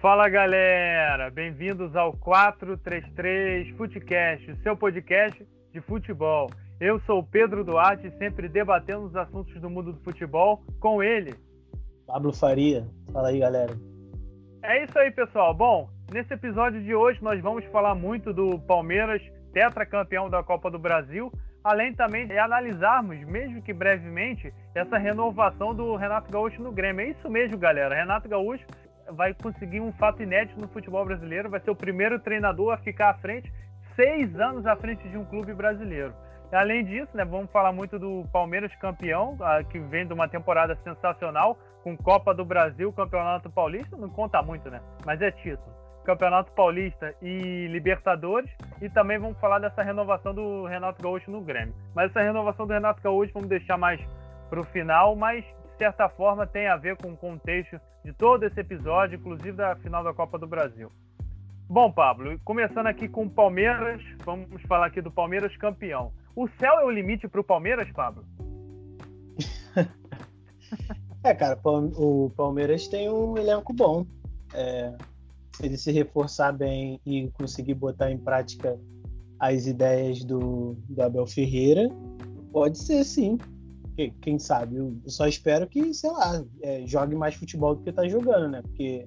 Fala galera, bem-vindos ao 433 Futecast, seu podcast de futebol. Eu sou o Pedro Duarte, sempre debatendo os assuntos do mundo do futebol com ele. Pablo Faria, fala aí galera. É isso aí pessoal. Bom, nesse episódio de hoje nós vamos falar muito do Palmeiras, tetracampeão da Copa do Brasil, além também de analisarmos, mesmo que brevemente, essa renovação do Renato Gaúcho no Grêmio. É isso mesmo, galera. Renato Gaúcho vai conseguir um fato inédito no futebol brasileiro, vai ser o primeiro treinador a ficar à frente, seis anos à frente de um clube brasileiro. Além disso, né, vamos falar muito do Palmeiras campeão, que vem de uma temporada sensacional, com Copa do Brasil, Campeonato Paulista, não conta muito, né? Mas é título. Campeonato Paulista e Libertadores. E também vamos falar dessa renovação do Renato Gaúcho no Grêmio. Mas essa renovação do Renato Gaúcho vamos deixar mais para o final, mas certa forma tem a ver com o contexto de todo esse episódio, inclusive da final da Copa do Brasil. Bom, Pablo, começando aqui com o Palmeiras, vamos falar aqui do Palmeiras campeão. O céu é o limite para o Palmeiras, Pablo? é, cara, o Palmeiras tem um elenco bom. É, se ele se reforçar bem e conseguir botar em prática as ideias do, do Abel Ferreira, pode ser sim. Quem sabe? Eu só espero que, sei lá, é, jogue mais futebol do que tá jogando, né? Porque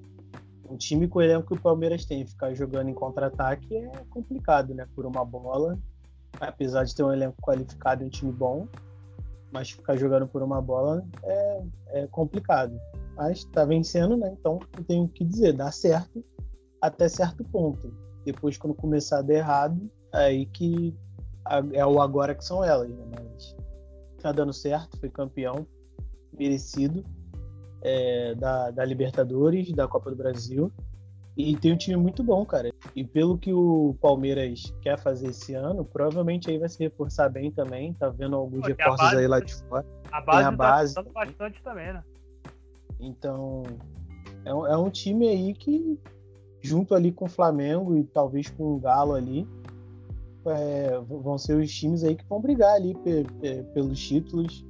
um time com o elenco que o Palmeiras tem, ficar jogando em contra-ataque é complicado, né? Por uma bola, apesar de ter um elenco qualificado e um time bom, mas ficar jogando por uma bola é, é complicado. Mas tá vencendo, né? Então não tenho o que dizer, dá certo até certo ponto. Depois, quando começar a dar errado, aí que é o agora que são elas, né? Mas tá dando certo, foi campeão, merecido é, da, da Libertadores, da Copa do Brasil. E tem um time muito bom, cara. E pelo que o Palmeiras quer fazer esse ano, provavelmente aí vai se reforçar bem também. Tá vendo alguns Pô, reforços aí lá de fora. A base, tem a base tá bastante também, né? Então, é um, é um time aí que junto ali com o Flamengo e talvez com o Galo ali, é, vão ser os times aí que vão brigar ali pe, pe, pelos títulos.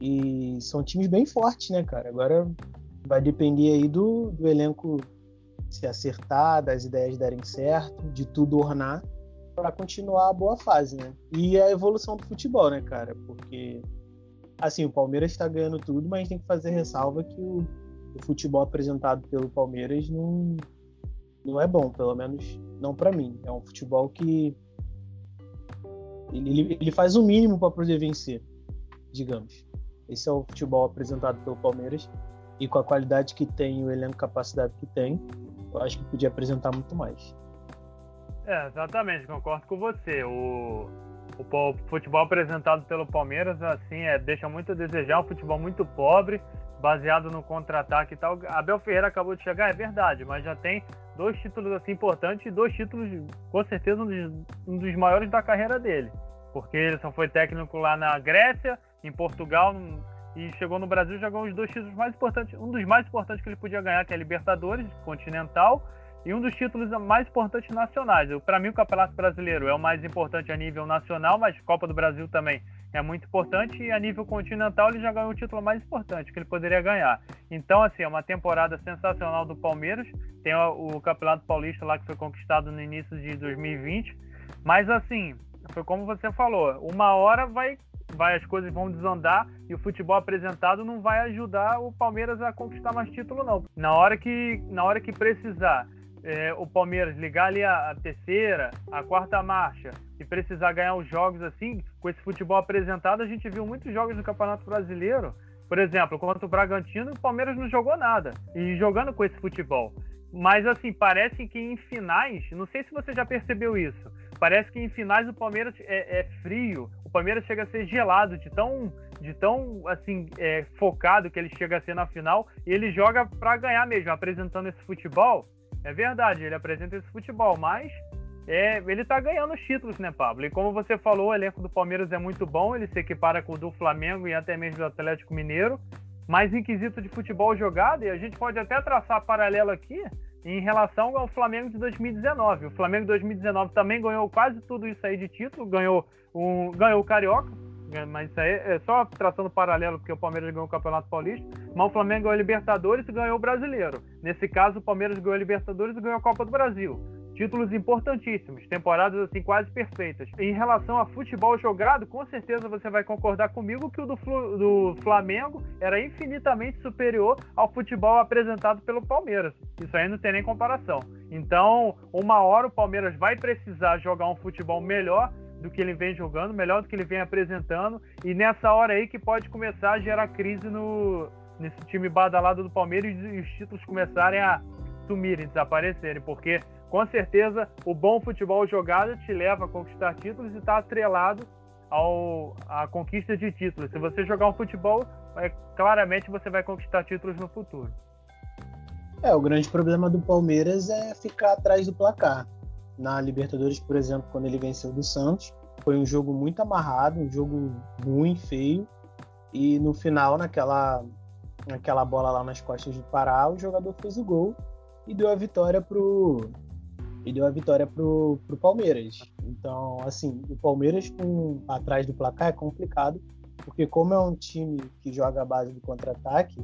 E são times bem fortes, né, cara? Agora vai depender aí do, do elenco se acertar, das ideias darem certo, de tudo ornar para continuar a boa fase, né? E a evolução do futebol, né, cara? Porque assim, o Palmeiras está ganhando tudo, mas tem que fazer ressalva que o, o futebol apresentado pelo Palmeiras não não é bom, pelo menos não para mim. É um futebol que ele, ele faz o mínimo para poder vencer, digamos. Esse é o futebol apresentado pelo Palmeiras e com a qualidade que tem, o elenco capacidade que tem, eu acho que podia apresentar muito mais. É, exatamente, concordo com você. O, o, futebol apresentado pelo Palmeiras, assim, é, deixa muito a desejar, um futebol muito pobre, baseado no contra-ataque e tal. Abel Ferreira acabou de chegar, é verdade, mas já tem dois títulos assim importantes e dois títulos, com certeza, um dos, um dos maiores da carreira dele. Porque ele só foi técnico lá na Grécia, em Portugal, e chegou no Brasil e já ganhou os dois títulos mais importantes, um dos mais importantes que ele podia ganhar, que é a Libertadores Continental, e um dos títulos mais importantes nacionais. Para mim, o Campeonato Brasileiro é o mais importante a nível nacional, mas Copa do Brasil também é muito importante e a nível continental ele já ganhou o título mais importante que ele poderia ganhar. Então, assim, é uma temporada sensacional do Palmeiras. Tem o, Campeonato Paulista lá que foi conquistado no início de 2020. Mas, assim, foi como você falou, uma hora vai, vai as coisas vão desandar e o futebol apresentado não vai ajudar o Palmeiras a conquistar mais título, não. Na hora que, na hora que precisar é, o Palmeiras ligar ali a, a, terceira, a quarta marcha e precisar ganhar os jogos assim, com esse futebol apresentado, a gente viu muitos jogos no Campeonato Brasileiro, por exemplo, contra o Bragantino, o Palmeiras não jogou nada, e jogando com esse futebol. Mas assim, parece que em finais, não sei se você já percebeu isso, parece que em finais o Palmeiras é, é frio, o Palmeiras chega a ser gelado de tão de tão assim é, focado que ele chega a ser na final e ele joga para ganhar mesmo, apresentando esse futebol é verdade, ele apresenta esse futebol, mas é, ele tá ganhando os títulos, né, Pablo? E como você falou, o elenco do Palmeiras é muito bom, ele se equipara com o do Flamengo e até mesmo do Atlético Mineiro. Mas em quesito de futebol jogado, e a gente pode até traçar paralelo aqui em relação ao Flamengo de 2019. O Flamengo de 2019 também ganhou quase tudo isso aí de título, ganhou o, ganhou o Carioca, mas isso aí é só traçando paralelo, porque o Palmeiras ganhou o Campeonato Paulista, mas o Flamengo ganhou a Libertadores e ganhou o Brasileiro. Nesse caso, o Palmeiras ganhou a Libertadores e ganhou a Copa do Brasil. Títulos importantíssimos, temporadas assim quase perfeitas. Em relação a futebol jogado, com certeza você vai concordar comigo que o do, do Flamengo era infinitamente superior ao futebol apresentado pelo Palmeiras. Isso aí não tem nem comparação. Então, uma hora o Palmeiras vai precisar jogar um futebol melhor do que ele vem jogando, melhor do que ele vem apresentando, e nessa hora aí que pode começar a gerar crise no, nesse time badalado do Palmeiras e os títulos começarem a sumirem, desaparecerem, porque com certeza o bom futebol jogado te leva a conquistar títulos e está atrelado ao, à conquista de títulos. Se você jogar um futebol, é, claramente você vai conquistar títulos no futuro. É, o grande problema do Palmeiras é ficar atrás do placar na Libertadores, por exemplo, quando ele venceu do Santos. Foi um jogo muito amarrado, um jogo ruim, feio. E no final, naquela, naquela bola lá nas costas de Pará, o jogador fez o gol e deu a vitória pro e deu a vitória pro, pro Palmeiras. Então, assim, o Palmeiras com, atrás do placar é complicado, porque como é um time que joga a base do contra-ataque,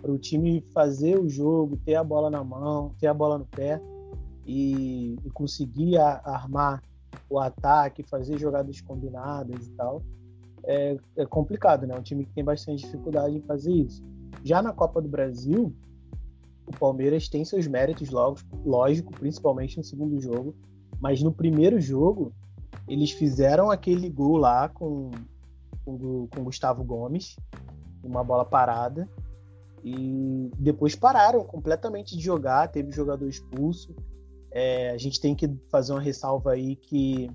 para o time fazer o jogo, ter a bola na mão, ter a bola no pé, e, e conseguir a, armar o ataque, fazer jogadas combinadas e tal, é, é, complicado, né? Um time que tem bastante dificuldade em fazer isso. Já na Copa do Brasil, o Palmeiras tem seus méritos, lógico, principalmente no segundo jogo, mas no primeiro jogo eles fizeram aquele gol lá com, com, com Gustavo Gomes, uma bola parada, e depois pararam completamente de jogar, teve jogador expulso, é, a gente tem que fazer uma ressalva aí que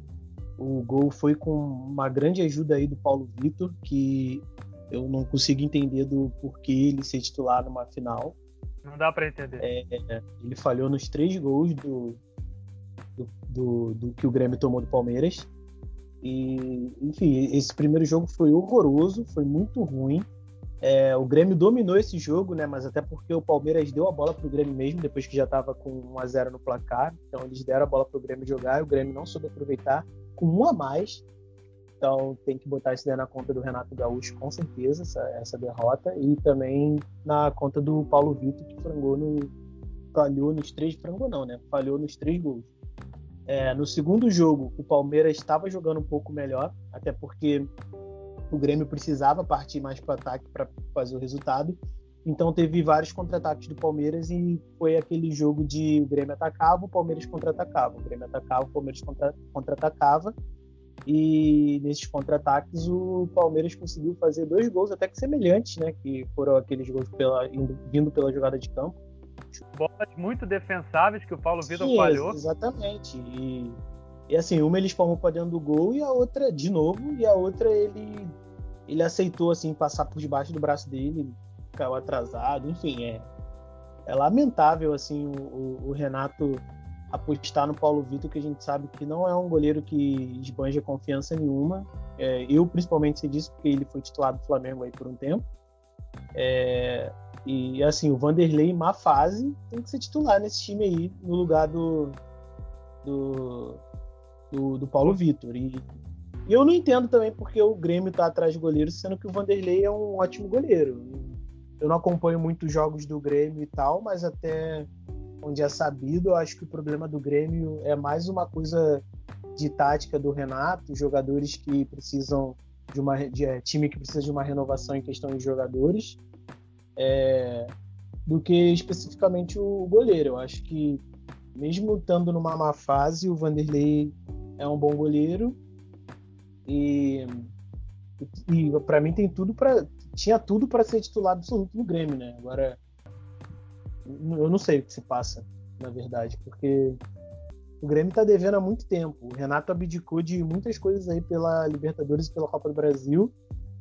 o gol foi com uma grande ajuda aí do Paulo Vitor, que eu não consigo entender do porquê ele ser titular numa final. Não dá para entender. É, ele falhou nos três gols do, do, do, do, que o Grêmio tomou do Palmeiras. E, enfim, esse primeiro jogo foi horroroso, foi muito ruim. É, o Grêmio dominou esse jogo, né? Mas até porque o Palmeiras deu a bola para o Grêmio mesmo, depois que já estava com 1 a 0 no placar. Então eles deram a bola para o Grêmio jogar e o Grêmio não soube aproveitar com um a mais. Então tem que botar isso daí na conta do Renato Gaúcho, com certeza, essa, essa derrota. E também na conta do Paulo Vitor, que frangou no. falhou nos três. Frangou não, né? Falhou nos três gols. É, no segundo jogo, o Palmeiras estava jogando um pouco melhor, até porque o Grêmio precisava partir mais para o ataque para fazer o resultado. Então teve vários contra-ataques do Palmeiras e foi aquele jogo de o Grêmio atacava, o Palmeiras contra-atacava. O Grêmio atacava, o Palmeiras contra-atacava. E nesses contra-ataques o Palmeiras conseguiu fazer dois gols até que semelhantes, né? Que foram aqueles gols pela, indo, vindo pela jogada de campo. Bolas muito defensáveis que o Paulo Vitor falhou. Exatamente. E e assim, uma ele espalmou para dentro do gol e a outra, de novo, e a outra ele ele aceitou assim passar por debaixo do braço dele, caiu atrasado, enfim, é, é lamentável assim o, o, Renato apostar no Paulo Vitor, que a gente sabe que não é um goleiro que esbanja confiança nenhuma. É, eu principalmente sei disso porque ele foi titular do Flamengo aí por um tempo. É, e assim, o Vanderlei, má fase, tem que ser titular nesse time aí, no lugar do, do, do, do Paulo Vitor. E, e, eu não entendo também porque o Grêmio está atrás de goleiro, sendo que o Vanderlei é um ótimo goleiro. Eu não acompanho muitos jogos do Grêmio e tal, mas até onde é sabido, eu acho que o problema do Grêmio é mais uma coisa de tática do Renato, jogadores que precisam de uma de, é, time que precisa de uma renovação em questão de jogadores, é, do que especificamente o goleiro. Eu acho que mesmo estando numa má fase, o Vanderlei é um bom goleiro e, e para mim tem tudo para tinha tudo para ser titular absoluto no Grêmio, né? Agora eu não sei o que se passa, na verdade, porque o Grêmio está devendo há muito tempo. O Renato abdicou de muitas coisas aí pela Libertadores e pela Copa do Brasil.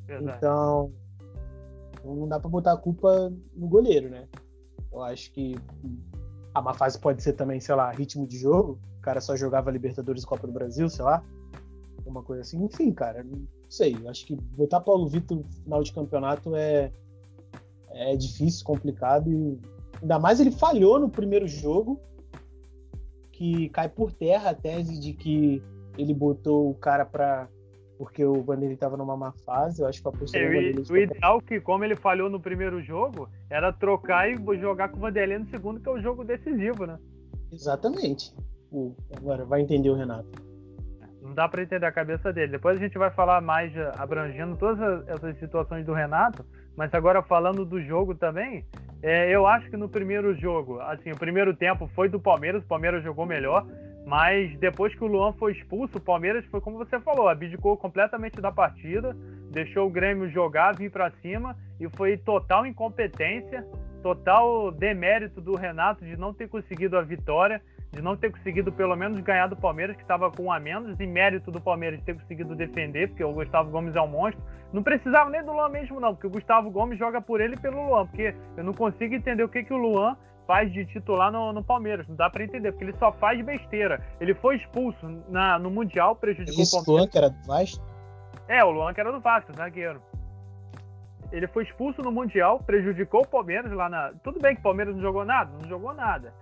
Verdade. Então, não dá para botar a culpa no goleiro, né? Eu acho que a má fase pode ser também, sei lá, ritmo de jogo. O cara só jogava Libertadores e Copa do Brasil, sei lá. Uma coisa assim. Enfim, cara, não sei. Acho que botar Paulo Vitor no final de campeonato é, é difícil, complicado. E ainda mais ele falhou no primeiro jogo, que cai por terra a tese de que ele botou o cara para porque o Vanderlei estava numa má fase, eu acho que a postura é, do. O ideal que, como ele falhou no primeiro jogo, era trocar e jogar com o Vanderlei no segundo, que é o jogo decisivo, né? Exatamente. Agora, vai entender o Renato. Não dá para entender a cabeça dele. Depois a gente vai falar mais abrangendo todas essas situações do Renato, mas agora falando do jogo também, é, eu acho que no primeiro jogo, assim, o primeiro tempo foi do Palmeiras, o Palmeiras jogou melhor, mas depois que o Luan foi expulso, o Palmeiras foi como você falou, abdicou completamente da partida, deixou o Grêmio jogar, vir para cima e foi total incompetência, total demérito do Renato de não ter conseguido a vitória, de não ter conseguido pelo menos ganhar do Palmeiras, que estava com um a menos, e mérito do Palmeiras de ter conseguido defender, porque o Gustavo Gomes é um monstro. Não precisava nem do Luan mesmo, não, porque o Gustavo Gomes joga por ele e pelo Luan, porque eu não consigo entender o que, que o Luan faz de titular no, no Palmeiras. Não dá para entender, porque ele só faz besteira. Ele foi expulso na, no Mundial, prejudicou Esse o Palmeiras. Luan que era do Vasco? É, o Luan que era do Vasco, zagueiro. Ele foi expulso no Mundial, prejudicou o Palmeiras lá na. Tudo bem que o Palmeiras não jogou nada, não jogou nada.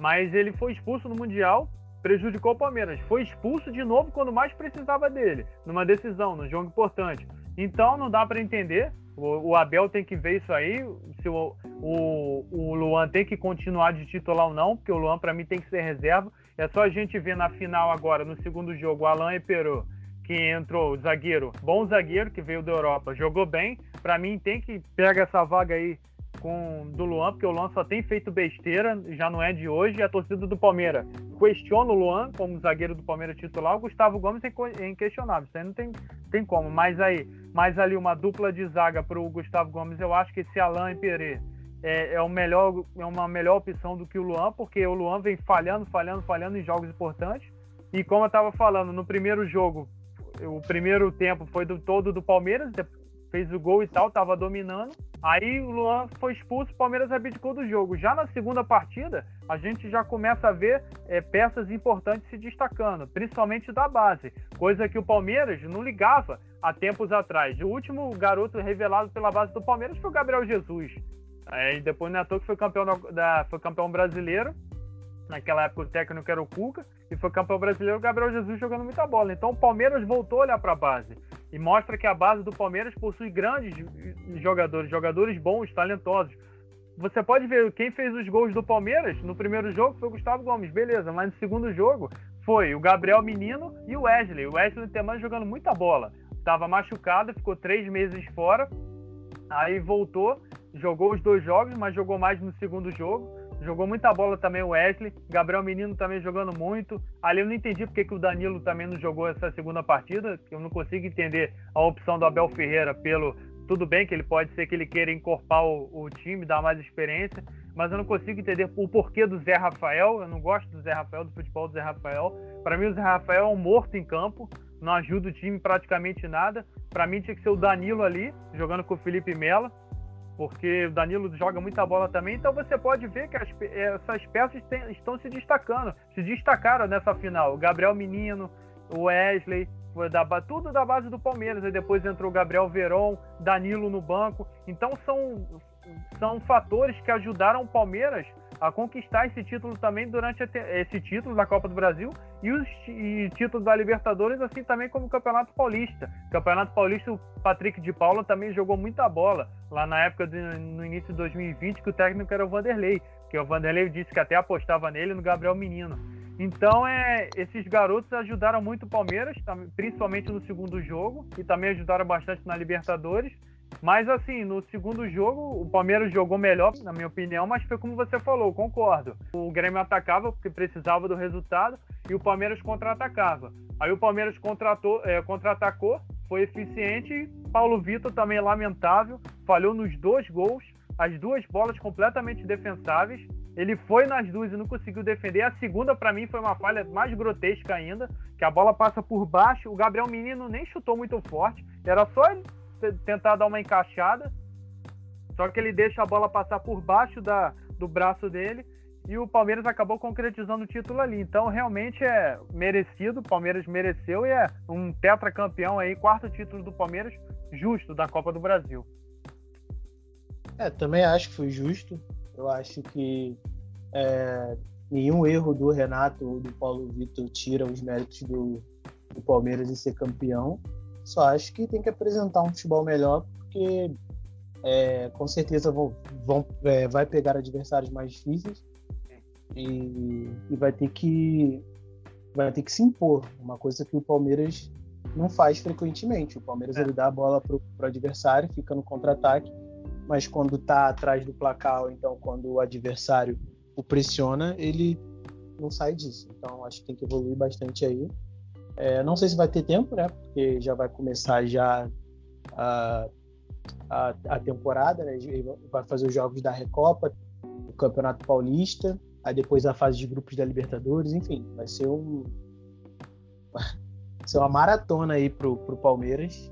Mas ele foi expulso no Mundial, prejudicou o Palmeiras. Foi expulso de novo quando mais precisava dele, numa decisão, num jogo importante. Então não dá para entender. O, o, Abel tem que ver isso aí, se o, o, o Luan tem que continuar de titular ou não, porque o Luan para mim tem que ser reserva. É só a gente ver na final agora, no segundo jogo, Alain e Peru, que entrou, zagueiro, bom zagueiro que veio da Europa, jogou bem. Para mim tem que pegar essa vaga aí com do Luan, porque o Luan só tem feito besteira, já não é de hoje, a torcida do Palmeiras questiona o Luan como zagueiro do Palmeiras titular, o Gustavo Gomes é inquestionável, isso aí não tem, tem como, mas aí, mais ali uma dupla de zaga para o Gustavo Gomes, eu acho que esse Alain e Perê é, é, o melhor, é uma melhor opção do que o Luan, porque o Luan vem falhando, falhando, falhando em jogos importantes, e como eu estava falando, no primeiro jogo, o primeiro tempo foi do todo do Palmeiras, fez o gol e tal, estava dominando. Aí o Luan foi expulso, o Palmeiras abdicou do jogo. Já na segunda partida, a gente já começa a ver é, peças importantes se destacando, principalmente da base, coisa que o Palmeiras não ligava há tempos atrás. O último garoto revelado pela base do Palmeiras foi o Gabriel Jesus. Aí depois não é que foi campeão, da, foi campeão brasileiro. Naquela época o técnico era o Cuca e foi campeão brasileiro o Gabriel Jesus jogando muita bola. Então o Palmeiras voltou a olhar para a base e mostra que a base do Palmeiras possui grandes jogadores, jogadores bons, talentosos. Você pode ver quem fez os gols do Palmeiras no primeiro jogo foi o Gustavo Gomes, beleza, mas no segundo jogo foi o Gabriel Menino e o Wesley. O Wesley Teman jogando muita bola. Estava machucado, ficou três meses fora, aí voltou, jogou os dois jogos, mas jogou mais no segundo jogo. Jogou muita bola também o Wesley. Gabriel Menino também jogando muito. Ali eu não entendi porque que o Danilo também não jogou essa segunda partida. Eu não consigo entender a opção do Abel Ferreira pelo. Tudo bem que ele pode ser que ele queira encorpar o, o time, dar mais experiência, mas eu não consigo entender o porquê do Zé Rafael. Eu não gosto do Zé Rafael, do futebol do Zé Rafael. Para mim, o Zé Rafael é um morto em campo, não ajuda o time praticamente nada. Para mim, tinha que ser o Danilo ali, jogando com o Felipe Melo porque o Danilo joga muita bola também, então você pode ver que as, essas peças tem, estão se destacando, se destacaram nessa final. O Gabriel Menino, o Wesley, da, tudo da base do Palmeiras, aí depois entrou o Gabriel Veron, Danilo no banco, então são, são fatores que ajudaram o Palmeiras a conquistar esse título também durante esse título da Copa do Brasil e os e títulos da Libertadores, assim também como o Campeonato Paulista. Campeonato Paulista, o Patrick de Paula também jogou muita bola lá na época de, no início de 2020 que o técnico era o Vanderlei, que o Vanderlei disse que até apostava nele no Gabriel Menino. Então, é, esses garotos ajudaram muito o Palmeiras, principalmente no segundo jogo, e também ajudaram bastante na Libertadores. Mas assim, no segundo jogo, o Palmeiras jogou melhor, na minha opinião, mas foi como você falou, concordo. O Grêmio atacava porque precisava do resultado e o Palmeiras contra-atacava. Aí o Palmeiras contratou, é, contra-atacou, foi eficiente. Paulo Vitor também lamentável, falhou nos dois gols, as duas bolas completamente defensáveis. Ele foi nas duas e não conseguiu defender. A segunda, para mim, foi uma falha mais grotesca ainda, que a bola passa por baixo. O Gabriel Menino nem chutou muito forte, era só ele tentar dar uma encaixada. Só que ele deixa a bola passar por baixo da, do braço dele e o Palmeiras acabou concretizando o título ali. Então, realmente é merecido, o Palmeiras mereceu e é um tetracampeão aí, quarto título do Palmeiras, justo da Copa do Brasil. É, também acho que foi justo. Eu acho que é, nenhum erro do Renato ou do Paulo Vitor tira os méritos do, do Palmeiras em ser campeão Só acho que tem que apresentar um futebol melhor, porque é, com certeza vão, vão é, vai pegar adversários mais difíceis e, e, vai ter que vai ter que se impor, uma coisa que o Palmeiras não faz frequentemente. O Palmeiras é. ele dá a bola para o adversário, fica no contra-ataque, mas quando está atrás do placar, ou então quando o adversário o pressiona, ele não sai disso. Então acho que tem que evoluir bastante aí. É, não sei se vai ter tempo, né? Porque já vai começar já a, a, a temporada, né? Vai fazer os jogos da Recopa, o Campeonato Paulista, aí depois a fase de grupos da Libertadores, enfim, vai ser um vai ser uma maratona aí pro, pro Palmeiras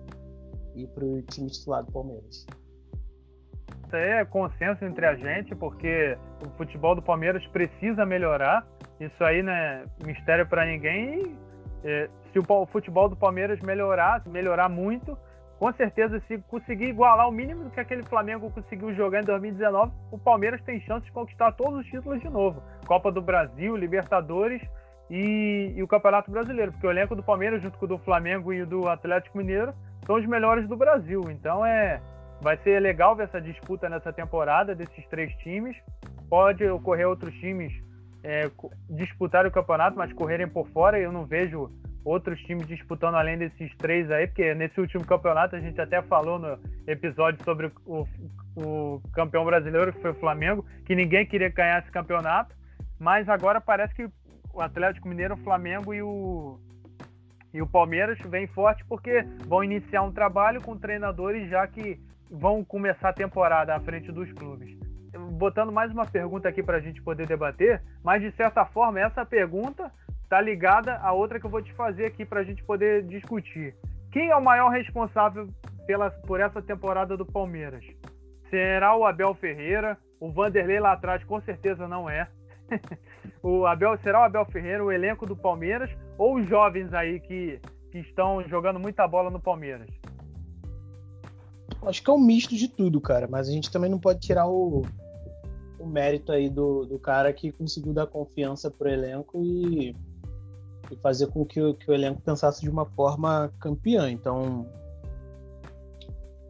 e pro time titular do Palmeiras. Isso aí é consenso entre a gente, porque o futebol do Palmeiras precisa melhorar. Isso aí não é mistério para ninguém. É, se o futebol do Palmeiras melhorar, melhorar muito, com certeza, se conseguir igualar o mínimo que aquele Flamengo conseguiu jogar em 2019, o Palmeiras tem chance de conquistar todos os títulos de novo: Copa do Brasil, Libertadores e, e, o Campeonato Brasileiro, porque o elenco do Palmeiras, junto com o do Flamengo e o do Atlético Mineiro, são os melhores do Brasil. Então é, vai ser legal ver essa disputa nessa temporada desses três times. Pode ocorrer outros times é, disputar o campeonato, mas correrem por fora. Eu não vejo outros times disputando além desses três aí, porque nesse último campeonato a gente até falou no episódio sobre o, o campeão brasileiro, que foi o Flamengo, que ninguém queria ganhar esse campeonato, mas agora parece que o Atlético Mineiro, o Flamengo e o, e o Palmeiras vêm forte porque vão iniciar um trabalho com treinadores já que vão começar a temporada à frente dos clubes. Botando mais uma pergunta aqui para a gente poder debater, mas de certa forma essa pergunta está ligada a outra que eu vou te fazer aqui para a gente poder discutir. Quem é o maior responsável pela, por essa temporada do Palmeiras? Será o Abel Ferreira? O Vanderlei lá atrás com certeza não é. o Abel será o Abel Ferreira, o elenco do Palmeiras ou os jovens aí que, que estão jogando muita bola no Palmeiras? Acho que é um misto de tudo, cara. Mas a gente também não pode tirar o, o mérito aí do, do cara que conseguiu dar confiança pro elenco e, e fazer com que, que, o elenco pensasse de uma forma campeã. Então,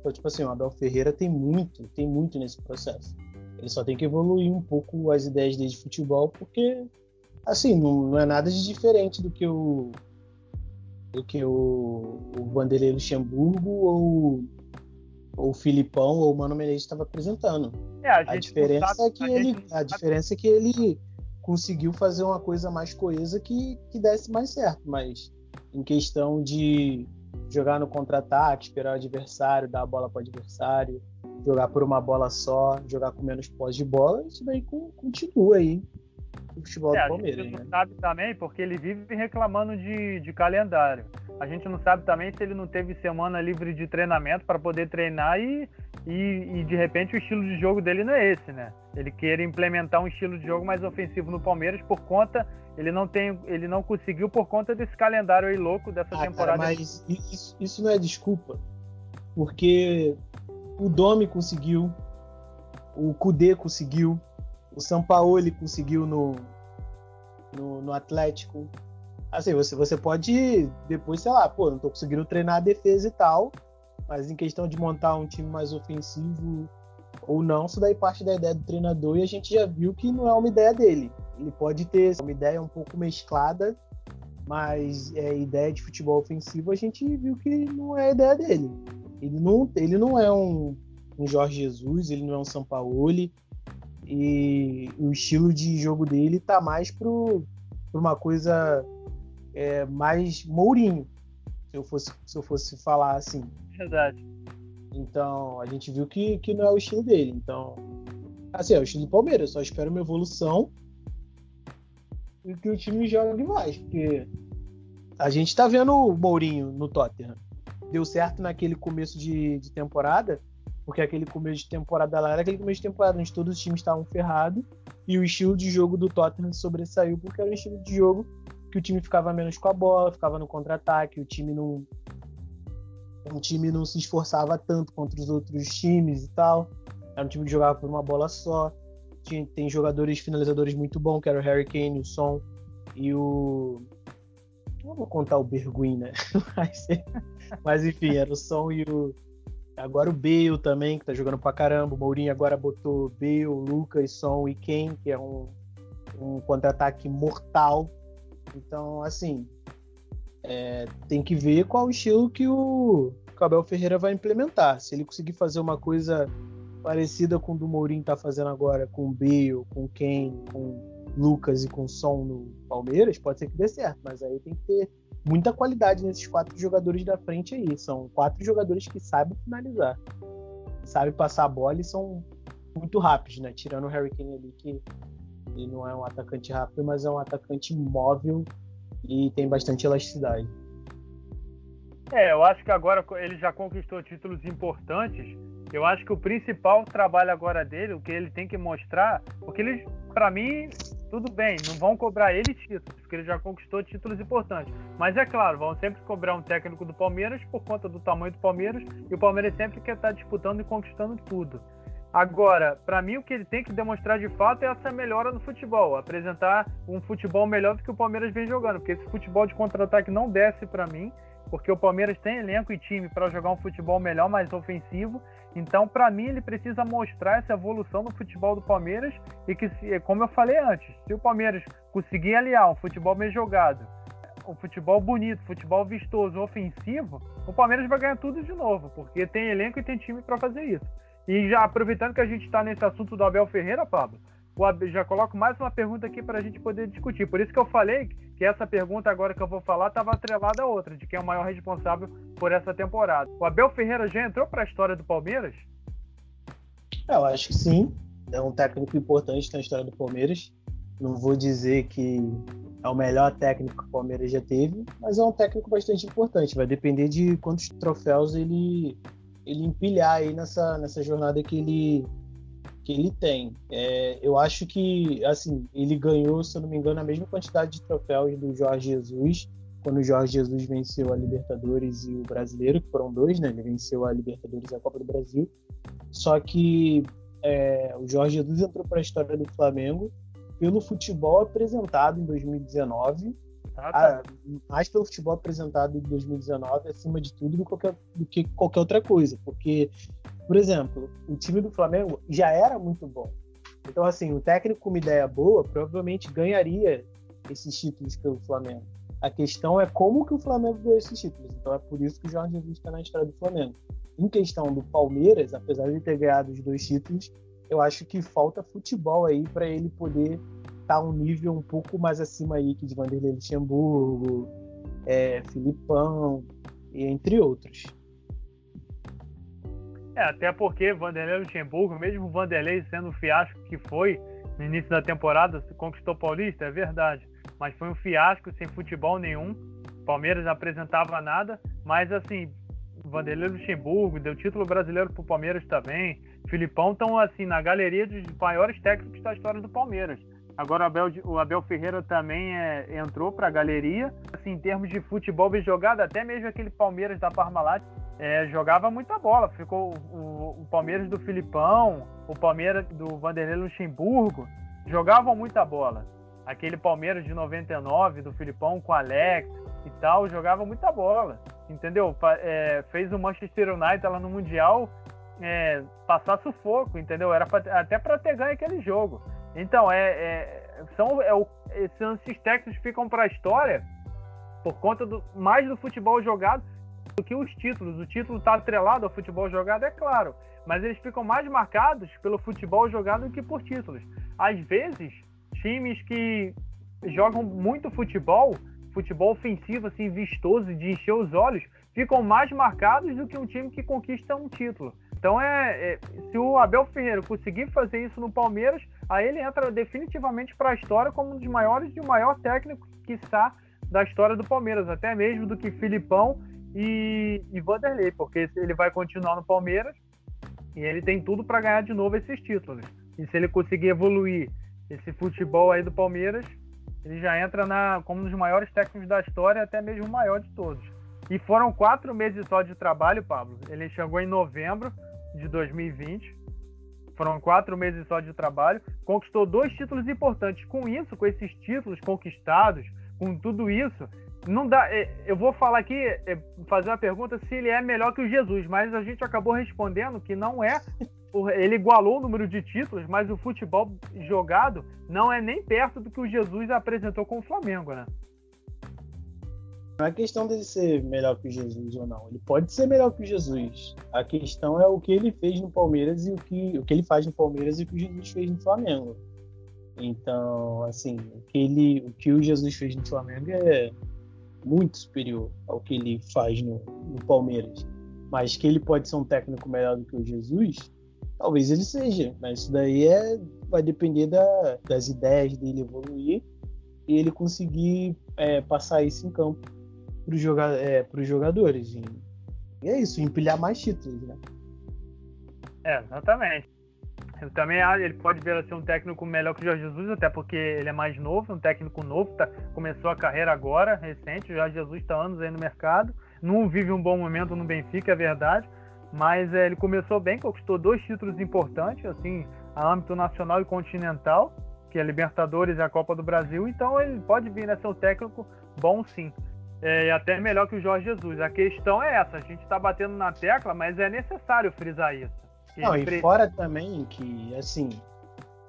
então, tipo assim, o Abel Ferreira tem muito, tem muito nesse processo. Ele só tem que evoluir um pouco as ideias dele de futebol, porque, assim, não, não é nada de diferente do que o do que o, o Vanderlei Luxemburgo ou o Filipão ou o Mano Menezes estava apresentando. É, a, a diferença sabe, é que a ele, a diferença é que ele conseguiu fazer uma coisa mais coesa que, que desse mais certo, mas em questão de jogar no contra-ataque, esperar o adversário, dar a bola para o adversário, jogar por uma bola só, jogar com menos pós de bola, isso daí continua aí o futebol é, do Palmeiras. A gente não né? sabe também porque ele vive reclamando de, de calendário. A gente não sabe também se ele não teve semana livre de treinamento para poder treinar e, e, e, de repente o estilo de jogo dele não é esse, né? Ele quer implementar um estilo de jogo mais ofensivo no Palmeiras por conta ele não tem ele não conseguiu por conta desse calendário aí louco dessa ah, temporada. Cara, mas isso, isso não é desculpa, porque o Domi conseguiu, o Kudê conseguiu, o Sampaoli conseguiu no, no, no Atlético, Assim, você, você pode depois, sei lá, pô, não tô conseguindo treinar a defesa e tal, mas em questão de montar um time mais ofensivo ou não, isso daí parte da ideia do treinador e a gente já viu que não é uma ideia dele. Ele pode ter uma ideia um pouco mesclada, mas é ideia de futebol ofensivo a gente viu que não é a ideia dele. Ele não, ele não é um, um Jorge Jesus, ele não é um Sampaoli, e o estilo de jogo dele tá mais pro, pro uma coisa é, mais Mourinho, se eu fosse, se eu fosse falar assim. Verdade. Então, a gente viu que, que não é o estilo dele. Então, assim, é o estilo do Palmeiras. Só espero uma evolução e que o time jogue mais. Porque a gente tá vendo o Mourinho no Tottenham. Deu certo naquele começo de, de temporada, porque aquele começo de temporada lá era aquele começo de temporada onde todos os times estavam ferrados e o estilo de jogo do Tottenham sobressaiu porque era um estilo de jogo que o time ficava menos com a bola, ficava no contra-ataque, o time não o time não se esforçava tanto contra os outros times e tal. Era um time que jogava por uma bola só. Tinha, tem jogadores finalizadores muito bons, que era o Harry Kane, o Son e o Não vou contar o Berguin, né? Mas, mas, enfim, era o Som e o. Agora o Bale também, que tá jogando pra caramba. O Mourinho agora botou Bale, Lucas, Som e Ken, que é um, um contra-ataque mortal. Então, assim, é, tem que ver qual o estilo que o, que o Abel Ferreira vai implementar. Se ele conseguir fazer uma coisa parecida com o do Mourinho tá fazendo agora com o Bale, com o Ken, com Lucas e com Som no Palmeiras, pode ser que dê certo, mas aí tem que ter muita qualidade nesses quatro jogadores da frente aí. São quatro jogadores que sabem finalizar, sabem passar a bola e são muito rápidos, né? Tirando o Harry Kane ali, que ele não é um atacante rápido, mas é um atacante móvel e tem bastante elasticidade. É, eu acho que agora ele já conquistou títulos importantes. Eu acho que o principal trabalho agora dele, o que ele tem que mostrar, porque ele, para mim, tudo bem, não vão cobrar ele títulos, porque ele já conquistou títulos importantes. Mas é claro, vão sempre cobrar um técnico do Palmeiras por conta do tamanho do Palmeiras, e o Palmeiras sempre quer estar disputando e conquistando tudo. Agora, para mim, o que ele tem que demonstrar de fato é essa melhora no futebol, apresentar um futebol melhor do que o Palmeiras vem jogando, porque esse futebol de contra-ataque não desce para mim, porque o Palmeiras tem elenco e time para jogar um futebol melhor, mais ofensivo. Então, para mim, ele precisa mostrar essa evolução no futebol do Palmeiras e que, como eu falei antes, se o Palmeiras conseguir aliar um futebol bem jogado, um futebol bonito, futebol vistoso, ofensivo, o Palmeiras vai ganhar tudo de novo, porque tem elenco e tem time para fazer isso. E já aproveitando que a gente está nesse assunto do Abel Ferreira, Pablo, já coloco mais uma pergunta aqui para a gente poder discutir. Por isso que eu falei que essa pergunta agora que eu vou falar estava atrelada a outra, de quem é o maior responsável por essa temporada. O Abel Ferreira já entrou para a história do Palmeiras? Eu acho que sim. É um técnico importante na história do Palmeiras. Não vou dizer que é o melhor técnico que o Palmeiras já teve, mas é um técnico bastante importante. Vai depender de quantos troféus ele, ele empilhar aí nessa, nessa jornada que ele, que ele tem. É, eu acho que, assim, ele ganhou, se eu não me engano, a mesma quantidade de troféus do Jorge Jesus, quando o Jorge Jesus venceu a Libertadores e o Brasileiro, que foram dois, né? Ele venceu a Libertadores e a Copa do Brasil. Só que é, o Jorge Jesus entrou para a história do Flamengo pelo futebol apresentado em 2019, ah, tá. mais pelo futebol apresentado em 2019, acima de tudo, do, qualquer, do que qualquer outra coisa. Porque por exemplo, o time do Flamengo já era muito bom. Então, assim, o técnico com uma ideia boa provavelmente ganharia esses títulos pelo Flamengo. A questão é como que o Flamengo ganhou esses títulos. Então, é por isso que o Jorge Jesus está na história do Flamengo. Em questão do Palmeiras, apesar de ter ganhado os dois títulos, eu acho que falta futebol aí para ele poder estar tá um nível um pouco mais acima aí que de Vanderlei Luxemburgo, é, Filipão, e entre outros. É, até porque Vanderlei Luxemburgo, mesmo Vanderlei sendo o fiasco que foi no início da temporada, conquistou Paulista, é verdade. Mas foi um fiasco sem futebol nenhum. Palmeiras não apresentava nada, mas assim, Vanderlei Luxemburgo deu título brasileiro pro Palmeiras também. Filipão estão assim na galeria dos maiores técnicos da história do Palmeiras. Agora o Abel, o Abel Ferreira também é, entrou para a galeria. Assim, em termos de futebol bem jogado, até mesmo aquele Palmeiras da Parmalat é, jogava muita bola. Ficou o, o, Palmeiras do Filipão, o Palmeiras do Vanderlei Luxemburgo, jogavam muita bola. Aquele Palmeiras de 99 do Filipão com Alex e tal, jogava muita bola. Entendeu? É, fez o Manchester United lá no Mundial é, passar sufoco, entendeu? Era pra, até para ter ganho aquele jogo. Então, é, é são, é, o, esses técnicos ficam para a história por conta do, mais do futebol jogado do que os títulos. O título está atrelado ao futebol jogado, é claro, mas eles ficam mais marcados pelo futebol jogado do que por títulos. Às vezes, times que jogam muito futebol, futebol ofensivo, assim, vistoso, de encher os olhos, ficam mais marcados do que um time que conquista um título. Então, é, é se o Abel Ferreira conseguir fazer isso no Palmeiras, aí ele entra definitivamente para a história como um dos maiores e o maior técnico que está da história do Palmeiras, até mesmo do que Filipão e, e Vanderlei, porque ele vai continuar no Palmeiras e ele tem tudo para ganhar de novo esses títulos. E se ele conseguir evoluir esse futebol aí do Palmeiras, ele já entra na, como um dos maiores técnicos da história, até mesmo o maior de todos. E foram quatro meses só de trabalho, Pablo. Ele chegou em novembro de 2020. Foram quatro meses só de trabalho. Conquistou dois títulos importantes. Com isso, com esses títulos conquistados, com tudo isso, não dá. É, eu vou falar aqui, é, fazer uma pergunta se ele é melhor que o Jesus, mas a gente acabou respondendo que não é. Ele igualou o número de títulos, mas o futebol jogado não é nem perto do que o Jesus apresentou com o Flamengo, né? Não é questão dele ser melhor que o Jesus ou não. Ele pode ser melhor que o Jesus. A questão é o que ele fez no Palmeiras e o que, o que ele faz no Palmeiras e o que o Jesus fez no Flamengo. Então, assim, o que, ele, o que o Jesus fez no Flamengo é muito superior ao que ele faz no, no Palmeiras. Mas que ele pode ser um técnico melhor do que o Jesus, talvez ele seja. Mas isso daí é, vai depender da, das ideias dele evoluir e ele conseguir é, passar isso em campo para os joga é, jogadores. E, é isso, empilhar mais títulos, né? É, exatamente. Eu também acho ele pode vir a ser um técnico melhor que o Jorge Jesus, até porque ele é mais novo, um técnico novo, tá, começou a carreira agora, recente. O Jorge Jesus está anos aí no mercado, não vive um bom momento no Benfica, é verdade, mas é, ele começou bem, conquistou dois títulos importantes, assim, a âmbito nacional e continental, que é a Libertadores e a Copa do Brasil. Então ele pode vir a ser um técnico bom, sim. É, até melhor que o Jorge Jesus. A questão é essa: a gente está batendo na tecla, mas é necessário frisar isso. Não, e pre... fora também que, assim,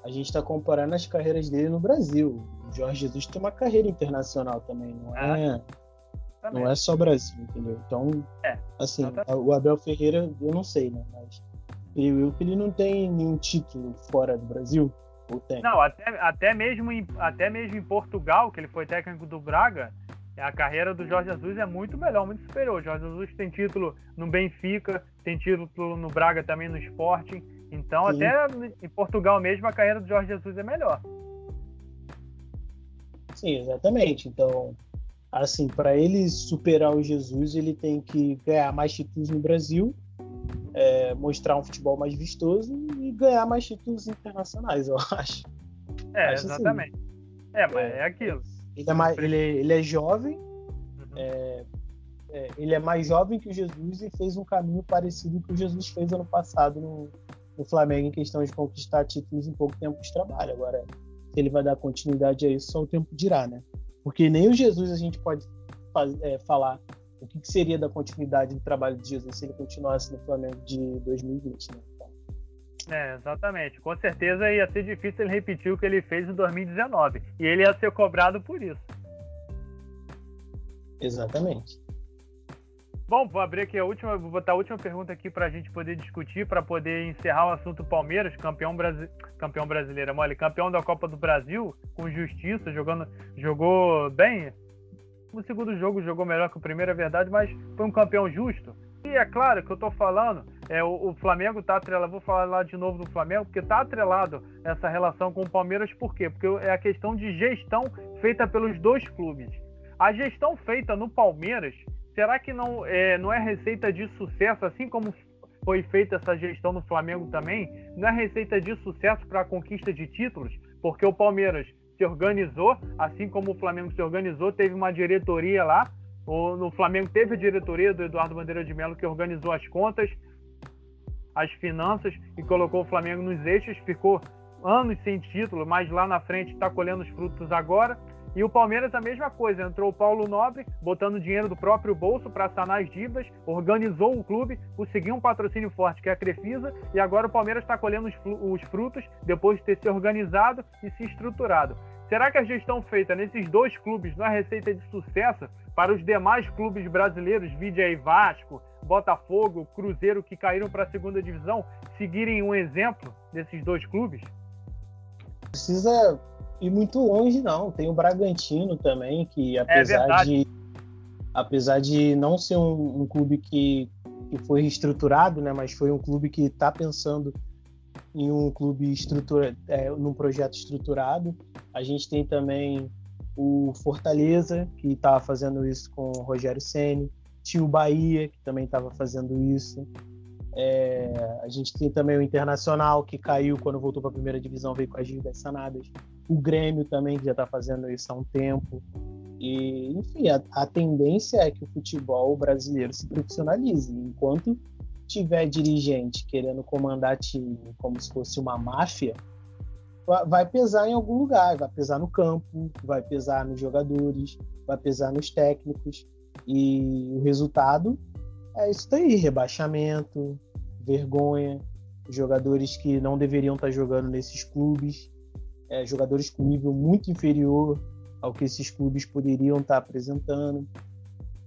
a gente está comparando as carreiras dele no Brasil. O Jorge Jesus tem uma carreira internacional também, não é? Ah, não é só Brasil, entendeu? Então, é, assim, o Abel Ferreira, eu não sei, né? Mas que ele não tem nenhum título fora do Brasil. Ou tem? Não, até, até, mesmo em, até mesmo em Portugal, que ele foi técnico do Braga, a carreira do Jorge Jesus é muito melhor, muito superior. O Jorge Jesus tem título no Benfica, tem título no Braga também no Sporting. Então, Sim. até em Portugal mesmo, a carreira do Jorge Jesus é melhor. Sim, exatamente. Então, assim, para ele superar o Jesus, ele tem que ganhar mais títulos no Brasil, é, mostrar um futebol mais vistoso e ganhar mais títulos internacionais, eu acho. É, acho assim. exatamente. Assim. É, mas é, é aquilo. Ele é, mais, ele, ele é jovem, uhum. é, é, ele é mais jovem que o Jesus e fez um caminho parecido que o Jesus fez ano passado no, no Flamengo em questão de conquistar títulos em pouco tempo de trabalho. Agora, se ele vai dar continuidade a isso, só o tempo dirá, né? Porque nem o Jesus a gente pode faz, é, falar o que, que, seria da continuidade do trabalho de Jesus se ele continuasse no Flamengo de 2020, né? É, exatamente. Com certeza ia ser difícil ele repetir o que ele fez em 2019. E ele ia ser cobrado por isso. Exatamente. Bom, vou abrir aqui a última, vou botar a última pergunta aqui para a gente poder discutir, para poder encerrar o assunto Palmeiras, campeão, brasi... campeão brasileiro, mole, campeão da Copa do Brasil, com justiça, jogando, jogou bem. No segundo jogo jogou melhor que o primeiro, é verdade, mas foi um campeão justo. E é claro que eu estou falando, é, o, o Flamengo está atrelado, vou falar lá de novo do Flamengo, porque está atrelado essa relação com o Palmeiras, por quê? Porque é a questão de gestão feita pelos dois clubes. A gestão feita no Palmeiras, será que não é, não é receita de sucesso, assim como foi feita essa gestão no Flamengo também? Não é receita de sucesso para a conquista de títulos? Porque o Palmeiras se organizou, assim como o Flamengo se organizou, teve uma diretoria lá o, no Flamengo teve a diretoria do Eduardo Bandeira de Mello que organizou as contas, as finanças e colocou o Flamengo nos eixos. Ficou anos sem título, mas lá na frente está colhendo os frutos agora. E o Palmeiras a mesma coisa, entrou o Paulo Nobre, botando dinheiro do próprio bolso para sanar as dívidas, organizou o clube, conseguiu um patrocínio forte que é a Crefisa, e agora o Palmeiras está colhendo os frutos depois de ter se organizado e se estruturado. Será que a gestão feita nesses dois clubes não é receita de sucesso para os demais clubes brasileiros, vide aí Vasco, Botafogo, Cruzeiro, que caíram para a segunda divisão, seguirem um exemplo desses dois clubes? Precisa ir muito longe, não. Tem o Bragantino também, que é apesar, é de, apesar de não ser um, um clube que, que foi reestruturado, né, mas foi um clube que está pensando em um clube estrutura, é, num projeto estruturado. A gente tem também o Fortaleza, que estava fazendo isso com o Rogério Ceni, tinha o Bahia, que também estava fazendo isso. É, a gente tem também o Internacional, que caiu quando voltou para a primeira divisão, veio com as dívidas sanadas. O Grêmio também, que já está fazendo isso há um tempo. E, enfim, a, a, tendência é que o futebol brasileiro se profissionalize. Enquanto tiver dirigente querendo comandar time como se fosse uma máfia, vai pesar em algum lugar, vai pesar no campo, vai pesar nos jogadores, vai pesar nos técnicos. E o resultado é isso daí: rebaixamento, vergonha, jogadores que não deveriam estar jogando nesses clubes, é, jogadores com nível muito inferior ao que esses clubes poderiam estar apresentando.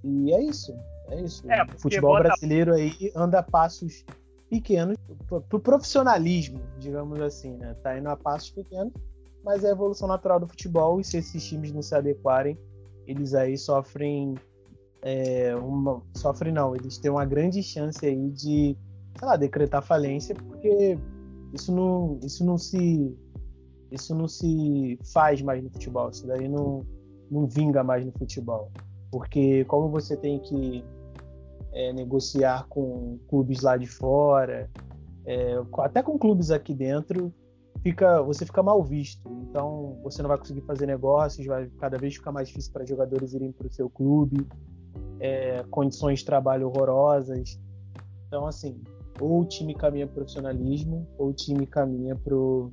E é isso. É isso. É, o futebol bota... brasileiro aí anda a passos pequenos para o profissionalismo, digamos assim, né? Tá indo a passos pequenos, mas é a evolução natural do futebol e se esses times não se adequarem, eles aí sofrem é, uma, sofrem não, eles têm uma grande chance aí de, sei lá, decretar falência, porque isso não, isso não se isso não se faz mais no futebol, isso daí não, não vinga mais no futebol. Porque como você tem que é, negociar com clubes lá de fora, é, até com clubes aqui dentro, fica, você fica mal visto. Então você não vai conseguir fazer negócios, vai cada vez ficar mais difícil para jogadores irem para o seu clube, é, condições de trabalho horrorosas. Então, assim, ou o time caminha para profissionalismo, ou o time caminha para pro,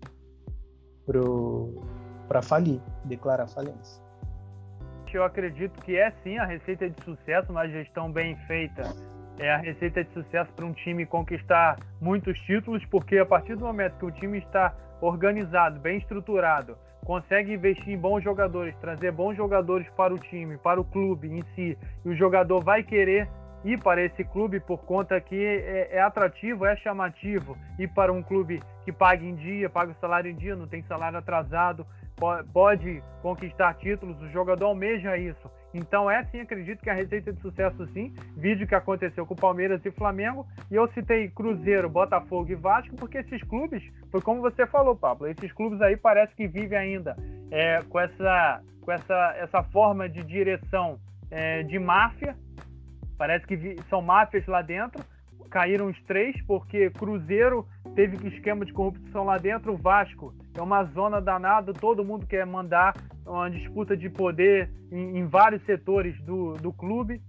pro, falir, declarar falência eu acredito que é sim a receita de sucesso, uma gestão bem feita. É a receita de sucesso para um time conquistar muitos títulos, porque a partir do momento que o time está organizado, bem estruturado, consegue investir em bons jogadores, trazer bons jogadores para o time, para o clube em si, e o jogador vai querer ir para esse clube por conta que é, é atrativo, é chamativo, ir para um clube que paga em dia, paga o salário em dia, não tem salário atrasado, pode conquistar títulos, o jogador almeja isso. Então é sim, acredito que a receita de sucesso sim, vídeo que aconteceu com Palmeiras e Flamengo, e eu citei Cruzeiro, Botafogo e Vasco, porque esses clubes, foi como você falou, Pablo, esses clubes aí parece que vivem ainda. É, com, essa, com essa, essa forma de direção é, de máfia, parece que são máfias lá dentro, caíram os três, porque Cruzeiro teve esquema de corrupção lá dentro, o Vasco é uma zona danada, todo mundo quer mandar uma disputa de poder em, em vários setores do, do clube.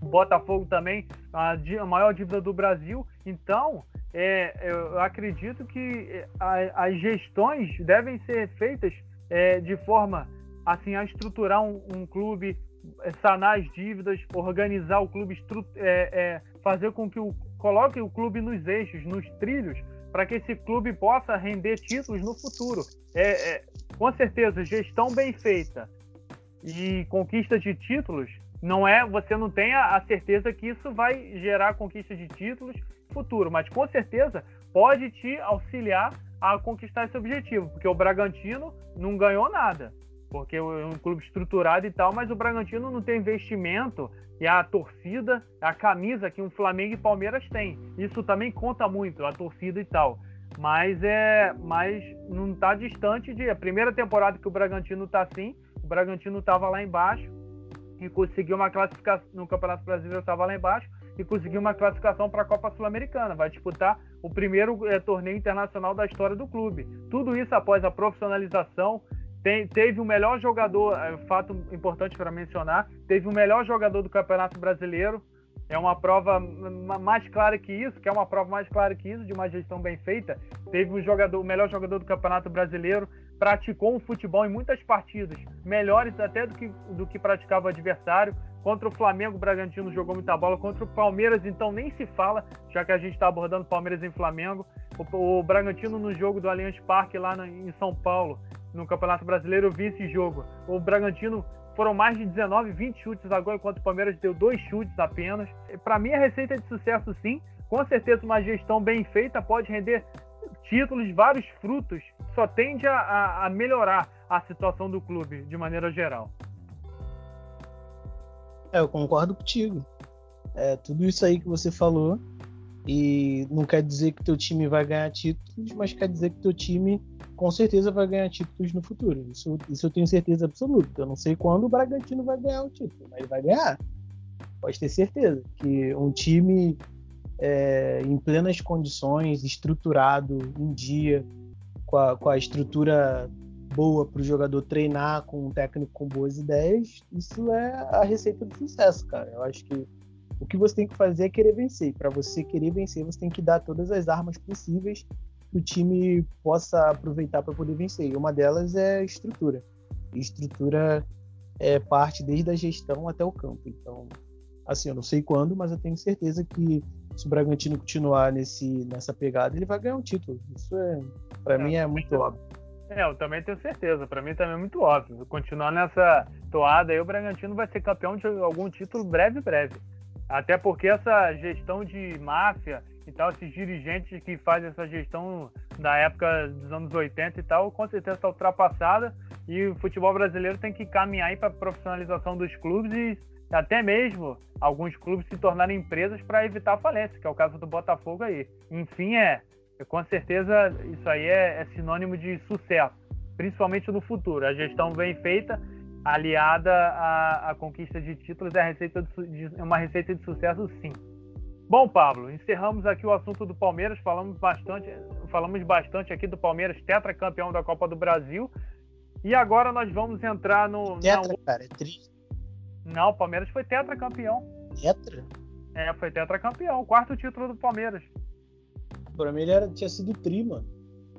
Botafogo também, a, a, maior dívida do Brasil. Então, é, eu acredito que a, as gestões devem ser feitas é, de forma assim a estruturar um, um clube, é, sanar as dívidas, organizar o clube, é, é, fazer com que o coloque o clube nos eixos, nos trilhos, para que esse clube possa render títulos no futuro. É, é, com certeza, gestão bem feita e conquista de títulos não é você não tem a, certeza que isso vai gerar conquista de títulos futuro, mas com certeza pode te auxiliar a conquistar esse objetivo, porque o Bragantino não ganhou nada, porque é um clube estruturado e tal, mas o Bragantino não tem investimento e a torcida, a camisa que um Flamengo e Palmeiras têm. Isso também conta muito, a torcida e tal. Mas é, mas não está distante de a primeira temporada que o Bragantino está assim, o Bragantino estava lá embaixo e conseguiu uma classificação no Campeonato Brasileiro estava lá embaixo e conseguiu uma classificação para a Copa Sul-Americana. Vai disputar o primeiro é, torneio internacional da história do clube. Tudo isso após a profissionalização, tem, teve o melhor jogador, é, fato importante para mencionar, teve o melhor jogador do Campeonato Brasileiro. É uma prova mais clara que isso, que é uma prova mais clara que isso, de uma gestão bem feita. Teve o, jogador, o melhor jogador do Campeonato Brasileiro, praticou um futebol em muitas partidas, melhores até do que, do que praticava o adversário. Contra o Flamengo, o Bragantino jogou muita bola. Contra o Palmeiras, então, nem se fala, já que a gente está abordando Palmeiras e Flamengo. O, o Bragantino no jogo do Allianz Parque lá no, em São Paulo no Campeonato Brasileiro, eu vi esse jogo. O Bragantino foram mais de 19, 20 chutes agora, enquanto o Palmeiras deu dois chutes apenas. Para mim, a receita de sucesso, sim. Com certeza, uma gestão bem feita pode render títulos, vários frutos. Só tende a, a melhorar a situação do clube de maneira geral. É, eu concordo contigo. É, tudo isso aí que você falou e não quer dizer que teu time vai ganhar títulos, mas quer dizer que teu time com certeza vai ganhar títulos no futuro. Isso, isso eu tenho certeza absoluta. Eu não sei quando o Bragantino vai ganhar o título, mas vai ganhar. Pode ter certeza que um time é, em plenas condições, estruturado, em dia, com a, com a estrutura boa para o jogador treinar com um técnico com boas ideias, isso é a receita do sucesso, cara. Eu acho que o que você tem que fazer é querer vencer. Para você querer vencer, você tem que dar todas as armas possíveis que o time possa aproveitar para poder vencer. E uma delas é estrutura. E estrutura é parte desde a gestão até o campo. Então, assim, eu não sei quando, mas eu tenho certeza que se o Bragantino continuar nesse, nessa pegada, ele vai ganhar um título. Isso é, para é, mim, é muito óbvio. É, eu também tenho certeza. Para mim também é muito óbvio. Continuar nessa toada aí, o Bragantino vai ser campeão de algum título breve, breve. Até porque essa gestão de máfia e tal, esses dirigentes que fazem essa gestão da época dos anos 80 e tal, com certeza está ultrapassada. E o futebol brasileiro tem que caminhar para a profissionalização dos clubes e até mesmo alguns clubes se tornarem empresas para evitar a falência, que é o caso do Botafogo aí. Enfim, é, com certeza isso aí é, é sinônimo de sucesso, principalmente no futuro. A gestão bem feita, aliada à, à conquista de títulos, é receita de, de, uma receita de sucesso, sim. Bom, Pablo, encerramos aqui o assunto do Palmeiras. Falamos bastante, falamos bastante aqui do Palmeiras, tetracampeão da Copa do Brasil. E agora nós vamos entrar no. Tetra, na... cara, é triste. Não, o Palmeiras foi tetracampeão. Tetra? É, foi tetracampeão. Quarto título do Palmeiras. Pra mim ele era, tinha sido tri, mano.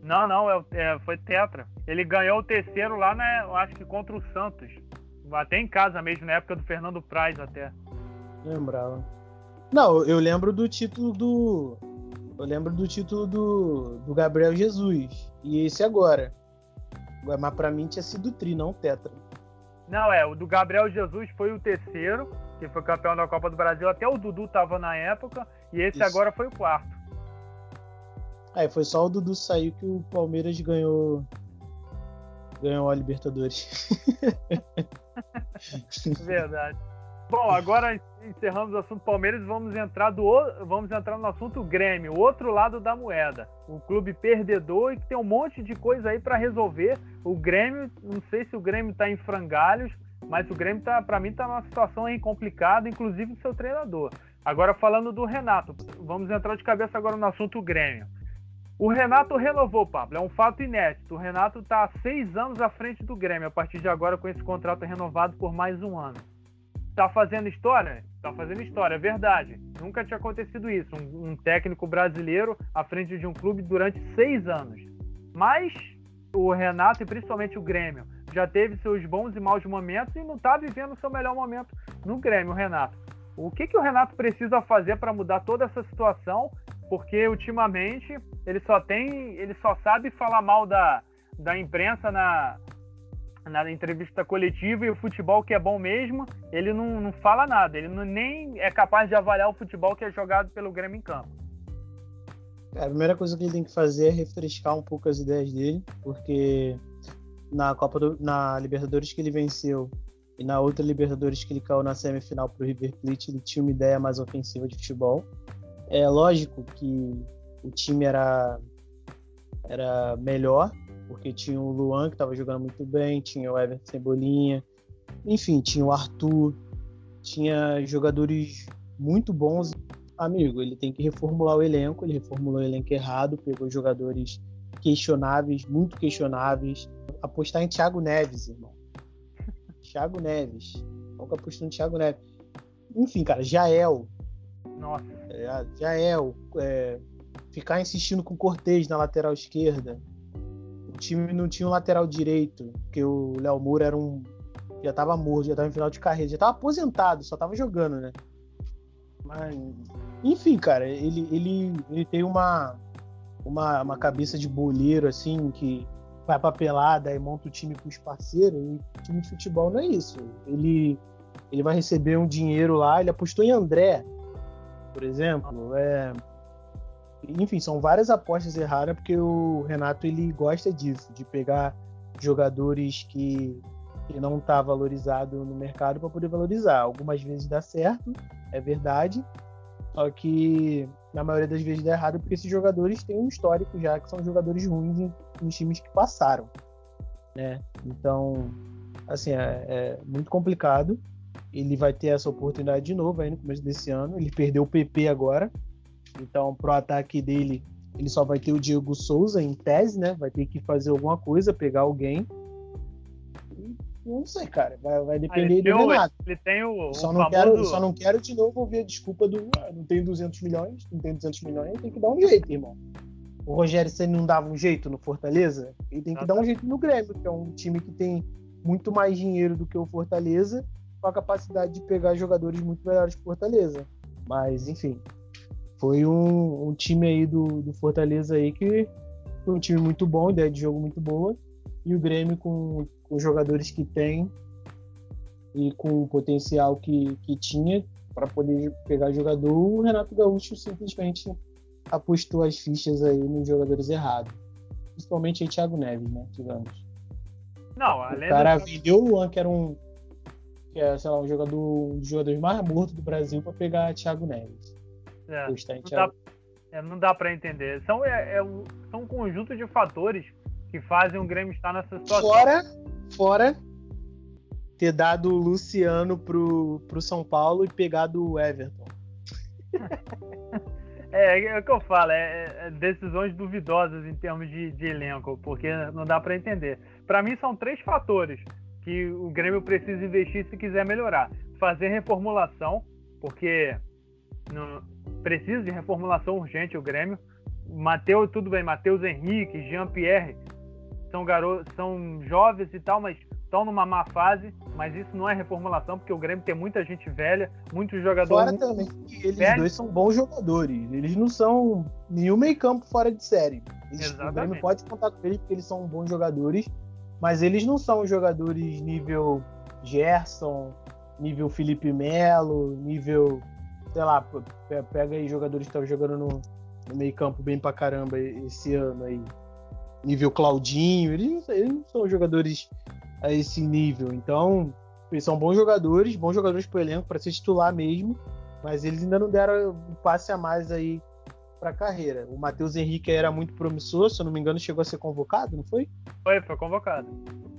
Não, não, é, é, foi tetra. Ele ganhou o terceiro lá, né? Eu acho que contra o Santos. Até em casa mesmo, na época do Fernando Praz até. Lembrava. Não, eu lembro do título do. Eu lembro do título do, do Gabriel Jesus. E esse agora. Mas pra mim tinha sido tri, não tetra. Não, é, o do Gabriel Jesus foi o terceiro, que foi campeão da Copa do Brasil. Até o Dudu tava na época. E esse Isso. agora foi o quarto. Aí foi só o Dudu sair que o Palmeiras ganhou. Ganhou a Libertadores. Verdade. Bom, agora encerramos o assunto Palmeiras e vamos entrar, do, vamos entrar no assunto Grêmio, o outro lado da moeda. Um clube perdedor e que tem um monte de coisa aí para resolver. O Grêmio, não sei se o Grêmio está em frangalhos, mas o Grêmio, tá, para mim, está numa situação aí complicada, inclusive o seu treinador. Agora, falando do Renato, vamos entrar de cabeça agora no assunto Grêmio. O Renato renovou, Pablo, é um fato inédito. O Renato está seis anos à frente do Grêmio, a partir de agora com esse contrato renovado por mais um ano. Tá fazendo história? Tá fazendo história, é verdade. Nunca tinha acontecido isso. Um, um, técnico brasileiro à frente de um clube durante seis anos. Mas o Renato e principalmente o Grêmio já teve seus bons e maus momentos e não tá vivendo o seu melhor momento no Grêmio, Renato. O que, que o Renato precisa fazer para mudar toda essa situação? Porque ultimamente ele só tem, ele só sabe falar mal da, da imprensa na, na entrevista coletiva e o futebol que é bom mesmo, ele não, não fala nada, ele não, nem é capaz de avaliar o futebol que é jogado pelo Grêmio em campo. a primeira coisa que ele tem que fazer é refrescar um pouco as ideias dele, porque na Copa do, na Libertadores que ele venceu e na outra Libertadores que ele caiu na semifinal para o River Plate, ele tinha uma ideia mais ofensiva de futebol. É lógico que o time era era melhor, porque tinha o Luan que estava jogando muito bem, tinha o Everton Cebolinha, enfim, tinha o Arthur, tinha jogadores muito bons. Amigo, ele tem que reformular o elenco, ele reformulou o elenco errado, pegou jogadores questionáveis, muito questionáveis. Apostar em Thiago Neves, irmão. Thiago Neves. Nunca apostou em Thiago Neves. Enfim, cara, Jael. Nossa. É, Jael. É, ficar insistindo com Cortez na lateral esquerda o time não tinha um lateral direito, porque o Léo Moura era um. Já tava morto, já tava em final de carreira, já tava aposentado, só tava jogando, né? Mas, enfim, cara, ele, ele, ele tem uma, uma, uma cabeça de boleiro, assim, que vai pra pelada e monta o time com os parceiros. E o time de futebol não é isso. Ele, ele vai receber um dinheiro lá, ele apostou em André, por exemplo. É, enfim, são várias apostas erradas porque o Renato ele gosta disso, de pegar jogadores que, que não tá valorizado no mercado para poder valorizar. Algumas vezes dá certo, é verdade, só que na maioria das vezes dá errado porque esses jogadores têm um histórico já que são jogadores ruins em, em times que passaram, né? Então, assim, é, é muito complicado. Ele vai ter essa oportunidade de novo aí no começo desse ano. Ele perdeu o PP agora, então, pro ataque dele, ele só vai ter o Diego Souza em tese, né? Vai ter que fazer alguma coisa, pegar alguém. não sei, cara. Vai, vai depender do Renato. Ele tem o, só, não famoso... quero, só não quero de novo ouvir a desculpa do ah, não tem 200 milhões, não tem 200 milhões, tem que dar um jeito, irmão. o Rogério Senna não dava um jeito no Fortaleza, ele tem que dar um jeito no Grêmio, que é um time que tem muito mais dinheiro do que o Fortaleza, com a capacidade de pegar jogadores muito melhores que o Fortaleza. Mas, enfim, foi um, um time aí do, do, Fortaleza aí que foi um time muito bom, ideia de jogo muito boa, e o Grêmio com, com os jogadores que tem e com o potencial que, que tinha para poder pegar jogador, o Renato Gaúcho simplesmente apostou as fichas aí nos jogadores errados. Principalmente aí Thiago Neves, né? Digamos. Não, além o cara do... vendeu o Luan, que era um. Que é, sei lá, um jogador, um dos jogadores mais mortos do Brasil, para pegar Thiago Neves. É, não, Thiago... dá, é, não dá para entender. São, é, é, um, são um conjunto de fatores que fazem o Grêmio estar nessa situação. Fora, fora ter dado o Luciano pro, pro São Paulo e pegado o Everton. É, é o que eu falo, é, é, decisões duvidosas em termos de, de elenco, porque não dá para entender. Para mim, são três fatores que o Grêmio precisa investir se quiser melhorar: fazer reformulação, porque não, precisa de reformulação urgente o Grêmio. Mateus, tudo bem, Matheus Henrique, Jean-Pierre são garotos, são jovens e tal, mas estão numa má fase, mas isso não é reformulação, porque o Grêmio tem muita gente velha, muitos jogadores. Fora também que eles velhos. dois são bons jogadores. Eles não são nenhum meio campo fora de série. Eles, o Grêmio pode contar com eles porque eles são bons jogadores, mas eles não são jogadores nível Gerson, nível Felipe Melo, nível. Sei lá, pega aí jogadores que estavam jogando no, no meio campo bem pra caramba esse ano aí. Nível Claudinho, eles, eles não são jogadores a esse nível. Então, eles são bons jogadores, bons jogadores para o elenco, para ser titular mesmo, mas eles ainda não deram um passe a mais aí para a carreira. O Matheus Henrique era muito promissor, se eu não me engano, chegou a ser convocado, não foi? Foi, foi convocado.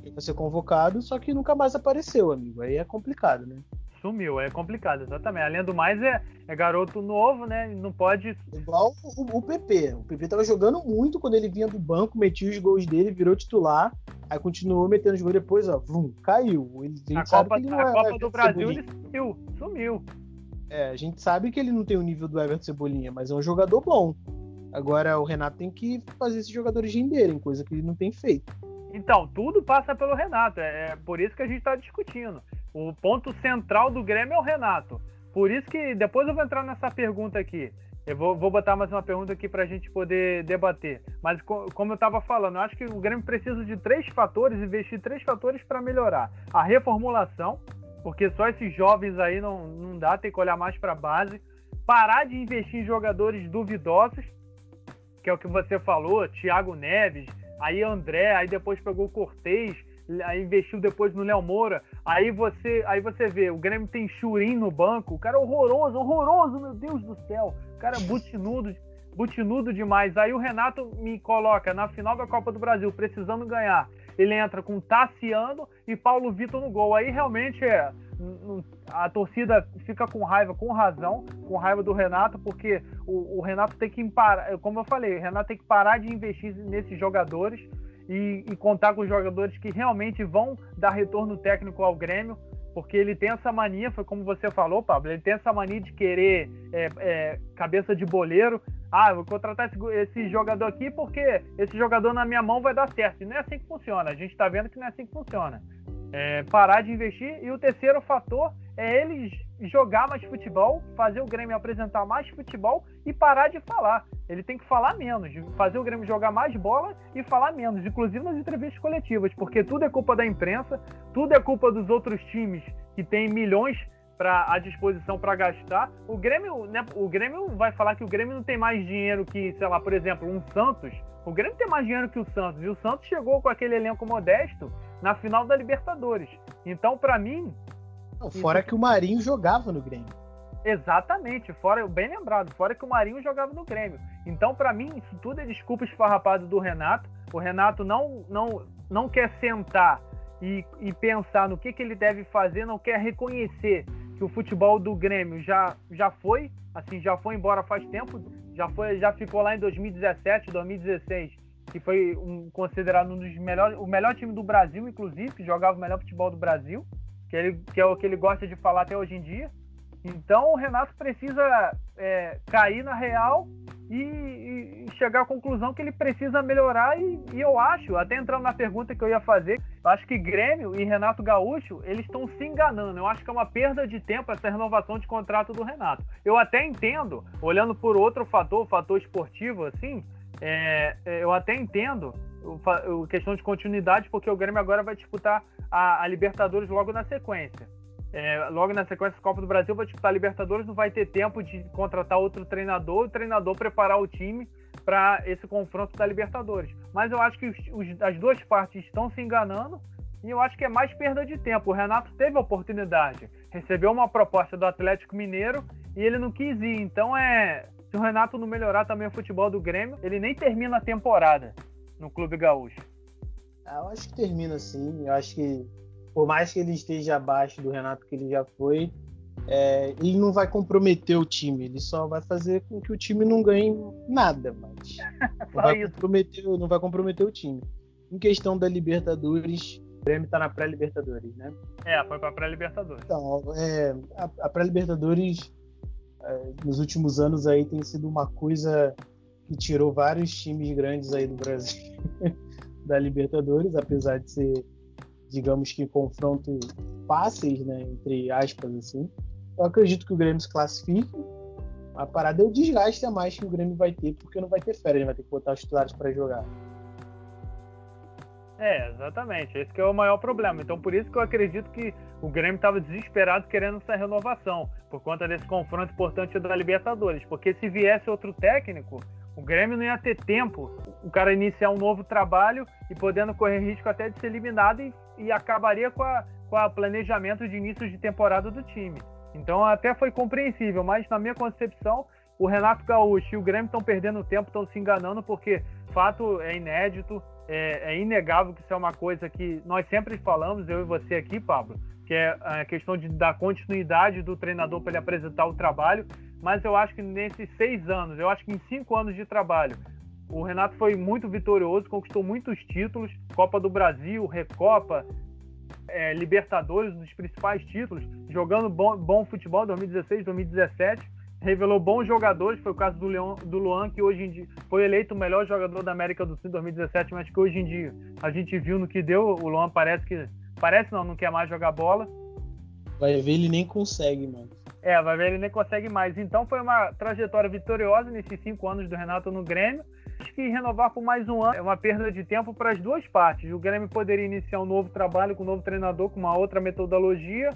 Chegou a ser convocado, só que nunca mais apareceu, amigo. Aí é complicado, né? Sumiu, é complicado, exatamente. Além do mais, é, é garoto novo, né? Não pode. Igual o, o PP. O PP tava jogando muito quando ele vinha do banco, metia os gols dele, virou titular. Aí continuou metendo os gols depois, ó, vum, caiu. Ele, a, Copa, a é, Copa do Brasil ele sumiu, sumiu. É, a gente sabe que ele não tem o nível do Everton Cebolinha, mas é um jogador bom. Agora o Renato tem que fazer esses jogadores renderem, coisa que ele não tem feito. Então, tudo passa pelo Renato. É, é por isso que a gente está discutindo. O ponto central do Grêmio é o Renato. Por isso que depois eu vou entrar nessa pergunta aqui. Eu vou, vou botar mais uma pergunta aqui para a gente poder debater. Mas como eu estava falando, eu acho que o Grêmio precisa de três fatores, investir três fatores para melhorar. A reformulação, porque só esses jovens aí não, não dá, tem que olhar mais para a base. Parar de investir em jogadores duvidosos, que é o que você falou, Thiago Neves, aí André, aí depois pegou o Cortez, investiu depois no Léo Moura. Aí você, aí você vê, o Grêmio tem Churim no banco, o cara é horroroso, horroroso, meu Deus do céu. O cara é butinudo, butinudo demais. Aí o Renato me coloca na final da Copa do Brasil, precisando ganhar. Ele entra com Tassiano e Paulo Vitor no gol. Aí realmente é a torcida fica com raiva, com razão, com raiva do Renato, porque o, o Renato tem que parar, como eu falei, o Renato tem que parar de investir nesses jogadores e, e, contar com jogadores que realmente vão dar retorno técnico ao Grêmio, porque ele tem essa mania, foi como você falou, Pablo, ele tem essa mania de querer é, é, cabeça de boleiro. Ah, vou contratar esse, esse, jogador aqui porque esse jogador na minha mão vai dar certo. E não é assim que funciona. A gente está vendo que não é assim que funciona. É, parar de investir. E o terceiro fator é eles jogar mais futebol, fazer o Grêmio apresentar mais futebol e parar de falar. Ele tem que falar menos, fazer o Grêmio jogar mais bola e falar menos, inclusive nas entrevistas coletivas, porque tudo é culpa da imprensa, tudo é culpa dos outros times que têm milhões para à disposição para gastar. O Grêmio, né, o Grêmio vai falar que o Grêmio não tem mais dinheiro que, sei lá, por exemplo, um Santos. O Grêmio tem mais dinheiro que o Santos e o Santos chegou com aquele elenco modesto na final da Libertadores. Então, para mim, não, fora que o Marinho jogava no Grêmio. Exatamente, fora, bem lembrado, fora que o Marinho jogava no Grêmio. Então, para mim, isso tudo é desculpa esfarrapada do Renato. O Renato não, não, não quer sentar e, e pensar no que, que ele deve fazer, não quer reconhecer que o futebol do Grêmio já, já foi, assim, já foi embora faz tempo, já foi, já ficou lá em 2017, 2016, que foi um, considerado um dos melhores, o melhor time do Brasil, inclusive, que jogava o melhor futebol do Brasil que, ele, que é o que ele gosta de falar até hoje em dia. Então o Renato precisa é, cair na real e, e, chegar à conclusão que ele precisa melhorar. E, e, eu acho, até entrando na pergunta que eu ia fazer, eu acho que Grêmio e Renato Gaúcho eles estão se enganando. Eu acho que é uma perda de tempo essa renovação de contrato do Renato. Eu até entendo, olhando por outro fator, o fator esportivo, assim, é, é eu até entendo questão de continuidade, porque o Grêmio agora vai disputar a, a Libertadores logo na sequência é, logo na sequência Copa do Brasil vai disputar a Libertadores, não vai ter tempo de contratar outro treinador, o treinador preparar o time para esse confronto da Libertadores. Mas eu acho que os, os, as duas partes estão se enganando e eu acho que é mais perda de tempo. O Renato teve a oportunidade, recebeu uma proposta do Atlético Mineiro e ele não quis ir. Então é. Se o Renato não melhorar também o futebol do Grêmio, ele nem termina a temporada no Clube Gaúcho. Ah, eu acho que termina sim. Eu acho que por mais que ele esteja abaixo do Renato que ele já foi, é, ele não vai comprometer o time, ele só vai fazer com que o time não ganhe nada, mas não vai, comprometer, não vai comprometer o time. Em questão da Libertadores, o Grêmio está na pré-Libertadores, né? É, foi para pré-Libertadores. Então, é, a, a pré-Libertadores é, nos últimos anos aí tem sido uma coisa que tirou vários times grandes aí do Brasil da Libertadores, apesar de ser digamos que confrontos fáceis, né, entre aspas assim. Eu acredito que o Grêmio se classifique. A parada é o desgaste a mais que o Grêmio vai ter, porque não vai ter férias, vai ter que botar os titulares para jogar. É, exatamente. Esse é o maior problema. Então, por isso que eu acredito que o Grêmio estava desesperado querendo essa renovação, por conta desse confronto importante da Libertadores. Porque se viesse outro técnico, o Grêmio não ia ter tempo, o cara iniciar um novo trabalho e podendo correr risco até de ser eliminado e, e acabaria com a, com a planejamento de início de temporada do time. Então até foi compreensível, mas na minha concepção, o Renato Gaúcho e o Grêmio estão perdendo tempo, estão se enganando, porque fato é inédito, é, é, inegável que isso é uma coisa que nós sempre falamos, eu e você aqui, Pablo, que é a questão de dar continuidade do treinador para ele apresentar o trabalho mas eu acho que nesses seis anos, eu acho que em cinco anos de trabalho, o Renato foi muito vitorioso, conquistou muitos títulos, Copa do Brasil, Recopa, é, Libertadores, um dos principais títulos, jogando bom, bom futebol 2016, 2017, revelou bons jogadores, foi o caso do, Leon, do Luan, que hoje em dia foi eleito o melhor jogador da América do Sul em 2017, mas que hoje em dia a gente viu no que deu, o Luan parece que, parece não, não quer mais jogar bola. Vai ver, ele nem consegue, mano. É, vai ver, ele nem consegue mais. Então foi uma trajetória vitoriosa nesses cinco anos do Renato no Grêmio. Acho que renovar por mais um ano é uma perda de tempo para as duas partes. O Grêmio poderia iniciar um novo trabalho com um novo treinador, com uma outra metodologia.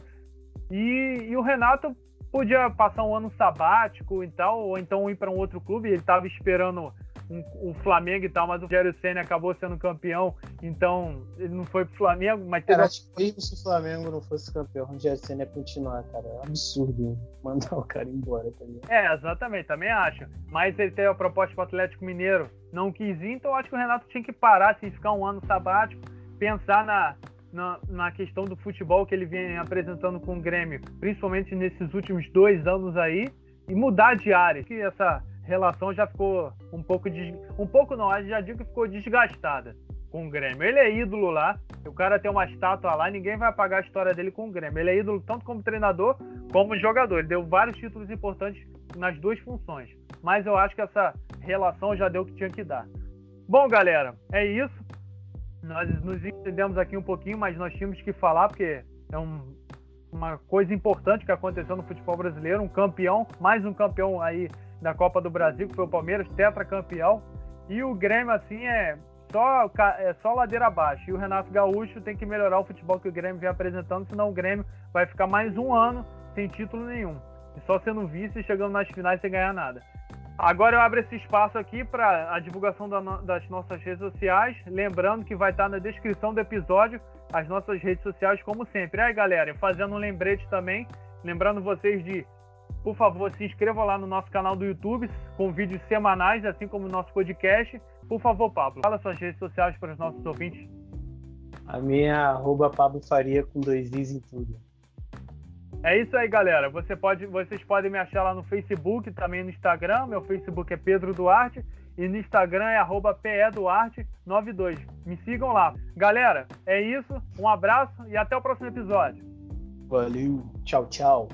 E, e o Renato podia passar um ano sabático e tal, ou então ir para um outro clube. Ele estava esperando um, o Flamengo e tal, mas o Rogério Senna acabou sendo campeão, então ele não foi pro Flamengo, mas teve... Cara, acho que mesmo se o Flamengo não fosse campeão, o Rogério Senna ia continuar, cara. É um absurdo mandar o cara embora, tá ligado? É, exatamente, também acho. Mas ele teve a proposta pro Atlético Mineiro, não quis ir, então acho que o Renato tinha que parar, assim, ficar um ano sabático, pensar na, na, na, questão do futebol que ele vem apresentando com o Grêmio, principalmente nesses últimos dois anos aí, e mudar de área. Que essa relação já ficou um pouco de, um pouco não, já digo que ficou desgastada com o Grêmio. Ele é ídolo lá, o cara tem uma estátua lá, ninguém vai apagar a história dele com o Grêmio. Ele é ídolo tanto como treinador como jogador. Ele deu vários títulos importantes nas duas funções. Mas eu acho que essa relação já deu o que tinha que dar. Bom, galera, é isso. Nós nos entendemos aqui um pouquinho, mas nós tínhamos que falar porque é um, uma coisa importante que aconteceu no futebol brasileiro, um campeão, mais um campeão aí da Copa do Brasil, que foi o Palmeiras, tetracampeão. E o Grêmio, assim, é só, é só ladeira abaixo. E o Renato Gaúcho tem que melhorar o futebol que o Grêmio vem apresentando, senão o Grêmio vai ficar mais um ano sem título nenhum. E só sendo vice e chegando nas finais sem ganhar nada. Agora eu abro esse espaço aqui para a divulgação da no, das nossas redes sociais. Lembrando que vai estar na descrição do episódio as nossas redes sociais, como sempre. Aí, galera, fazendo um lembrete também, lembrando vocês de por favor, se inscreva lá no nosso canal do YouTube com vídeos semanais, assim como o nosso podcast. Por favor, Pablo, fala suas redes sociais para os nossos ouvintes. A minha é arroba Pablo Faria com dois Is em tudo. É isso aí, galera. Você pode, vocês podem me achar lá no Facebook, também no Instagram. Meu Facebook é Pedro Duarte e no Instagram é arroba PEDuarte92. Me sigam lá. Galera, é isso. Um abraço e até o próximo episódio. Valeu. Tchau, tchau.